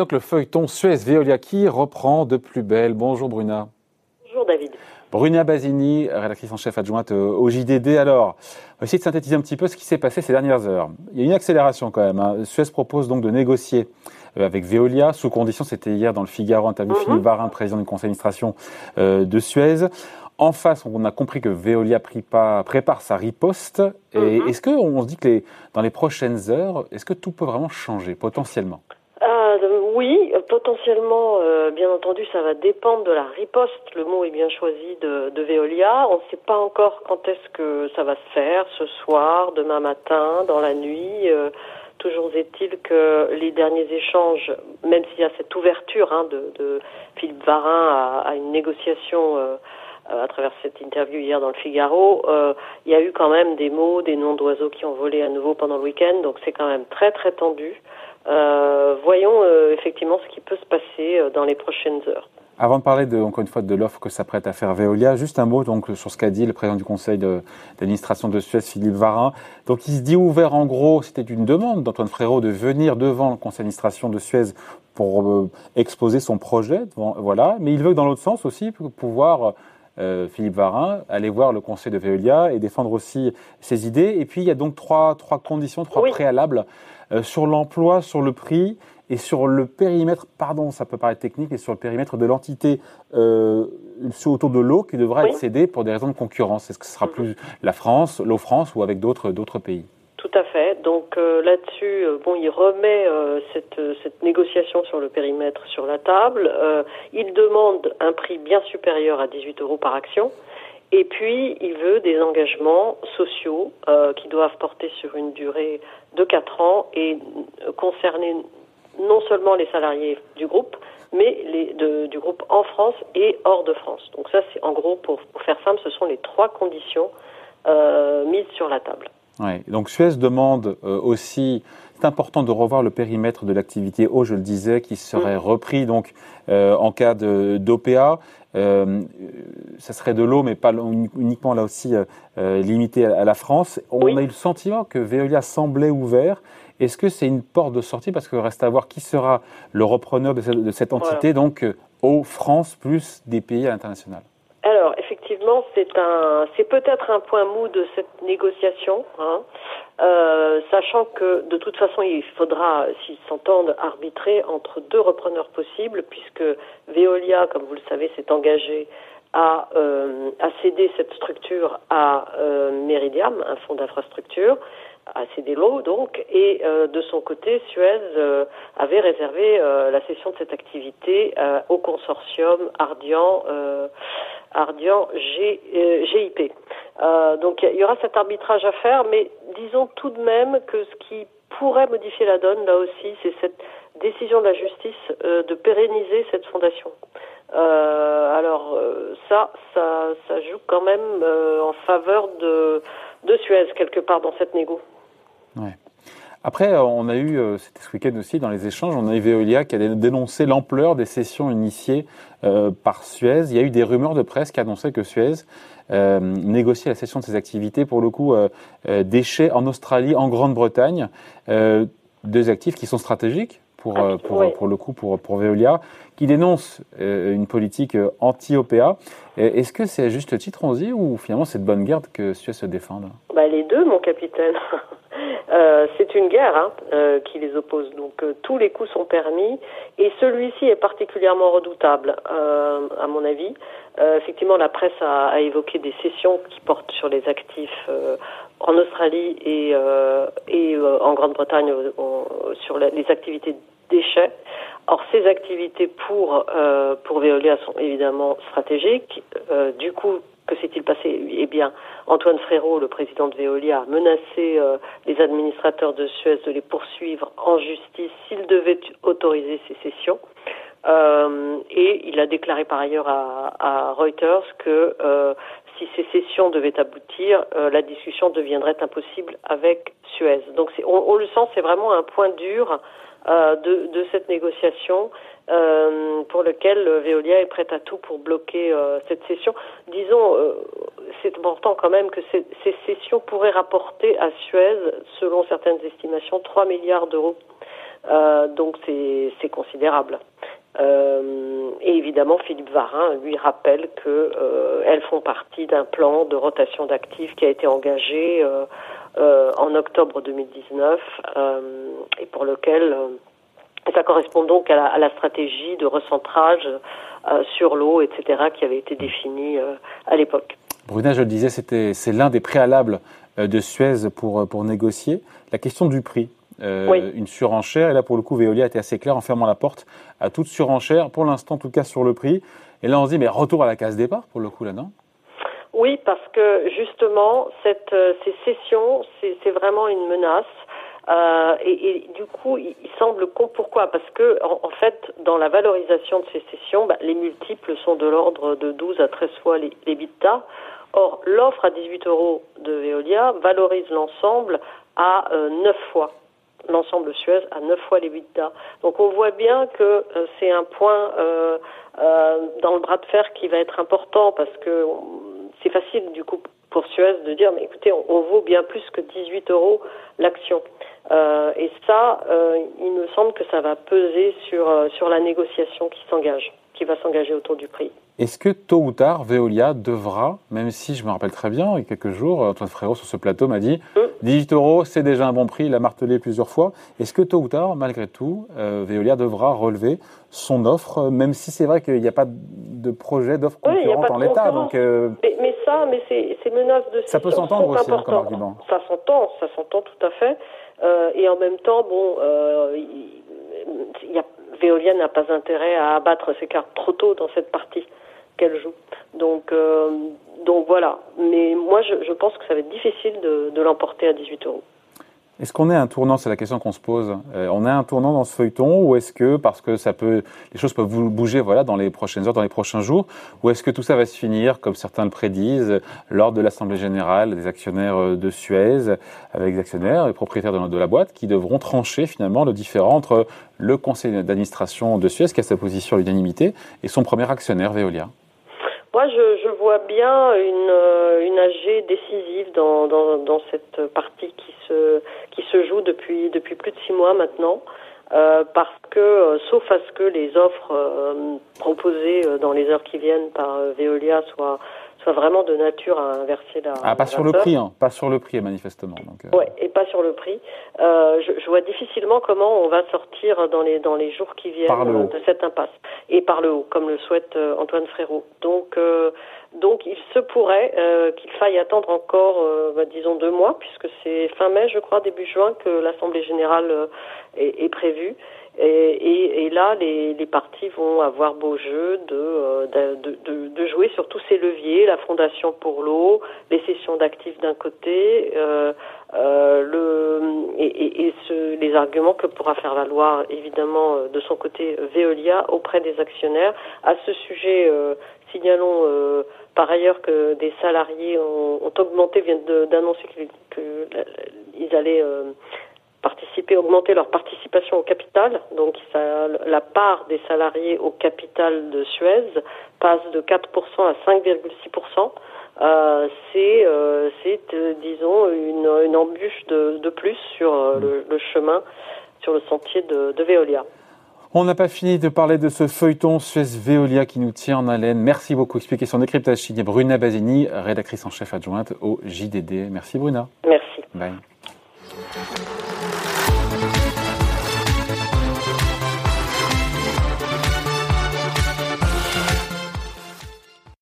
donc le feuilleton Suez-Veolia qui reprend de plus belle. Bonjour Bruna. Bonjour David. Bruna Basini, rédactrice en chef adjointe au JDD. Alors, on va essayer de synthétiser un petit peu ce qui s'est passé ces dernières heures. Il y a une accélération quand même. Hein. Suez propose donc de négocier euh, avec Veolia, sous condition, c'était hier dans le Figaro, interview mm Philippe Varin, président du conseil d'administration euh, de Suez. En face, on a compris que Veolia prépare sa riposte. Et mhm. est-ce qu'on se dit que dans les prochaines heures, est-ce que tout peut vraiment changer potentiellement? Oui, potentiellement, euh, bien entendu, ça va dépendre de la riposte. Le mot est bien choisi de, de Veolia. On ne sait pas encore quand est-ce que ça va se faire, ce soir, demain matin, dans la nuit. Euh, toujours est-il que les derniers échanges, même s'il y a cette ouverture hein, de, de, Philippe Varin à, à une négociation à travers cette interview hier dans le Figaro, il y a eu quand même des mots, des noms d'oiseaux qui ont volé à nouveau pendant le week-end, donc c'est quand même très très tendu. Euh, voyons euh, effectivement ce qui peut se passer euh, dans les prochaines heures. Avant de parler de, encore une fois de l'offre que s'apprête à faire Veolia, juste un mot donc sur ce qu'a dit le président du conseil d'administration de, Suez, Philippe Varin. Donc il se dit ouvert en gros, c'était une demande d'Antoine Frérot de venir devant le conseil d'administration de Suez pour exposer son projet, voilà. Mais il veut dans l'autre sens aussi pouvoir Philippe Varin aller voir le conseil de Veolia et défendre aussi ses idées. Et puis il y a donc trois, trois conditions, trois préalables. Euh, sur l'emploi, sur le prix et sur le périmètre, pardon, ça peut paraître technique, et sur le périmètre de l'entité euh, autour de l'eau qui devra être cédée pour des raisons de concurrence. Est-ce que ce sera mhm. plus la France, l'eau France ou avec d'autres d'autres pays? Tout à fait. Donc euh, là-dessus, euh, bon, il remet cette, cette négociation sur le périmètre sur la table. il demande un prix bien supérieur à 18 euros par action. Et puis, il veut des engagements sociaux euh, qui doivent porter sur une durée de quatre ans et concerner non seulement les salariés du groupe, mais les, du groupe en France et hors de France. Donc ça, c'est en gros, pour, pour, faire simple, ce sont les trois conditions euh, mises sur la table. Ouais. Donc Suez demande euh, aussi c'est important de revoir le périmètre de l'activité eau, je le disais, qui serait mm. repris donc euh, en cas d'OPA. Euh, ça serait de l'eau, mais pas uniquement là aussi euh, limité à, la France. On a eu le sentiment que Veolia semblait ouvert. Est-ce que c'est une porte de sortie? Parce qu'il reste à voir qui sera le repreneur de cette, entité, donc eau France plus des pays à l'international. C'est peut-être un point mou de cette négociation, hein, euh, sachant que de toute façon, il faudra, s'ils s'entendent, arbitrer entre deux repreneurs possibles, puisque Veolia, comme vous le savez, s'est engagé à, euh, à céder cette structure à euh, Meridiam, un fonds d'infrastructure, à céder l'eau donc, et euh, de son côté, Suez avait réservé la cession de cette activité au consortium Ardian Ardian G, GIP. donc il y aura cet arbitrage à faire, mais disons tout de même que ce qui pourrait modifier la donne, là aussi, c'est cette décision de la justice de pérenniser cette fondation. Euh, alors euh, ça, ça, ça joue quand même euh, en faveur de, de Suez quelque part dans cette négo. Après, on a eu, c'était ce week-end aussi, dans les échanges, on a eu Veolia qui a dénoncé l'ampleur des sessions initiées par Suez. Il y a eu des rumeurs de presse qui annonçaient que Suez euh, négociait la cession de ses activités, pour le coup, déchets en Australie, en Grande-Bretagne. deux actifs qui sont stratégiques pour, ah, pour, pour, le coup, pour, pour Veolia qui dénonce euh, une politique euh, anti-OPA. Est-ce que c'est à juste titre, on dit, ou finalement c'est de bonne guerre que Suez se défende? Bah, Les deux, mon capitaine. euh, c'est une guerre hein, euh, qui les oppose. Donc tous les coups sont permis. Et celui-ci est particulièrement redoutable, à mon avis. effectivement, la presse a, évoqué des sessions qui portent sur les actifs en Australie et, en Grande-Bretagne sur les activités déchets. Or, ces activités pour, euh, pour Veolia sont évidemment stratégiques. Euh, du coup, que s'est-il passé Eh bien, Antoine Frérot, le président de Veolia, a menacé euh, les administrateurs de Suez de les poursuivre en justice s'ils devaient autoriser ces cessions. Euh, et il a déclaré par ailleurs à, Reuters que euh, si ces sessions devaient aboutir, la discussion deviendrait impossible avec Suez. Donc on, on, le sent, c'est vraiment un point dur de, de, cette négociation euh, pour lequel Veolia est prête à tout pour bloquer euh, cette session. Disons, euh, c'est important quand même que ces, ces, sessions pourraient rapporter à Suez, selon certaines estimations, 3 milliards d'euros donc c'est considérable. Et évidemment, Philippe Varin lui rappelle qu'elles font partie d'un plan de rotation d'actifs qui a été engagé en octobre 2019 et pour lequel ça correspond donc à la, stratégie de recentrage euh, sur l'eau, etc., qui avait été définie euh, à l'époque. Bruna, je le disais, c'était, c'est l'un des préalables euh, de Suez pour, pour négocier. La question du prix. Une surenchère, et là pour le coup, Veolia était assez clair en fermant la porte à toute surenchère, pour l'instant en tout cas sur le prix. Et là on se dit, mais retour à la case départ pour le coup là, non? Oui, parce que justement, cette, ces cessions, c'est vraiment une menace. Euh, et, du coup, il, semble con. Pourquoi? Parce que en, fait, dans la valorisation de ces cessions, bah, les multiples sont de l'ordre de 12 à 13 fois les, les Or, l'offre à 18 euros de Veolia valorise l'ensemble à euh, 9 fois l'ensemble Suez à 9 fois les bitas. Donc on voit bien que euh, c'est un point euh, euh, dans le bras de fer qui va être important parce que c'est facile du coup pour Suez de dire mais écoutez on, vaut bien plus que 18 euros l'action. Et ça, il me semble que ça va peser sur, sur la négociation qui s'engage, qui va s'engager autour du prix. Est-ce que tôt ou tard, Veolia devra, même si je me rappelle très bien, il y a quelques jours, Antoine Frérot sur ce plateau m'a dit 18 hum. euros, c'est déjà un bon prix, il l'a martelé plusieurs fois. Est-ce que tôt ou tard, malgré tout, Veolia devra relever son offre, même si c'est vrai qu'il n'y a pas de projet d'offre concurrente en l'état donc, mais, ça, mais ces, menaces de Ça peut s'entendre aussi hein, comme argument. Ça s'entend, ça s'entend tout à fait. Euh, et en même temps, bon, euh, y a, Veolia n'a pas intérêt à abattre ses cartes trop tôt dans cette partie qu'elle joue. Donc, euh, donc voilà. Mais moi, je, pense que ça va être difficile de, de l'emporter à 18 euros. Est-ce qu'on est un tournant C'est la question qu'on se pose. Euh, on est un tournant dans ce feuilleton ou est-ce que parce que ça peut, les choses peuvent bouger, voilà, dans les prochaines heures, dans les prochains jours, ou est-ce que tout ça va se finir, comme certains le prédisent, lors de l'assemblée générale des actionnaires euh, de Suez, avec les actionnaires et propriétaires de, de la boîte, qui devront trancher finalement le différent entre le conseil d'administration de Suez, qui a sa position à l'unanimité, et son premier actionnaire Veolia? Moi, je, je, vois bien une, euh, une AG décisive dans, dans, dans, cette partie qui se, qui se joue depuis, depuis plus de six mois maintenant. Euh, parce que, euh, sauf à ce que les offres euh, proposées dans les heures qui viennent par Veolia soient, soit vraiment de nature à inverser la. Ah, pas sur le prix, hein. pas sur le prix manifestement. Donc, euh... Ouais, pas sur le prix. Euh, je, je, vois difficilement comment on va sortir dans les dans les jours qui viennent de cette impasse et par le haut, comme le souhaite euh, Antoine Frérot. Donc euh, donc il se pourrait euh, qu'il faille attendre encore, bah, disons deux mois, puisque c'est fin mai, je crois, début juin que l'assemblée générale est, est prévue. Et, et, là, les, les, partis vont avoir beau jeu de, de, de, de, jouer sur tous ces leviers, la fondation pour l'eau, les sessions d'actifs d'un côté, euh, euh, le, et, et ce, les arguments que pourra faire valoir évidemment de son côté Veolia auprès des actionnaires. À ce sujet, euh, signalons euh, par ailleurs que des salariés ont, ont augmenté, viennent d'annoncer qu'ils allaient participer, augmenter leur participation au capital. Donc ça, la part des salariés au capital de Suez passe de 4% à 5,6%. Euh, c'est, euh, c'est euh, disons, une, une embûche de, de, plus sur le, le, chemin, sur le sentier de, de Veolia. On n'a pas fini de parler de ce feuilleton Suez Veolia qui nous tient en haleine. Merci beaucoup. Explication décryptage signé Bruna Basini, rédactrice en chef adjointe au JDD. Merci Bruna. Merci. Bye.